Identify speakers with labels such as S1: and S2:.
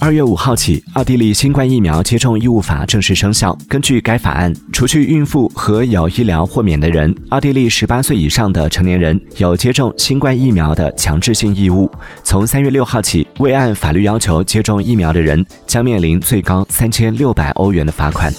S1: 二月五号起奥地利新冠疫苗接种义务法正式生效。根据该法案除去孕妇和有医疗豁免的人奥地利十八岁以上的成年人有接种新冠疫苗的强制性义务。从三月六号起未按法律要求接种疫苗的人将面临最高三千六百欧元的罚款。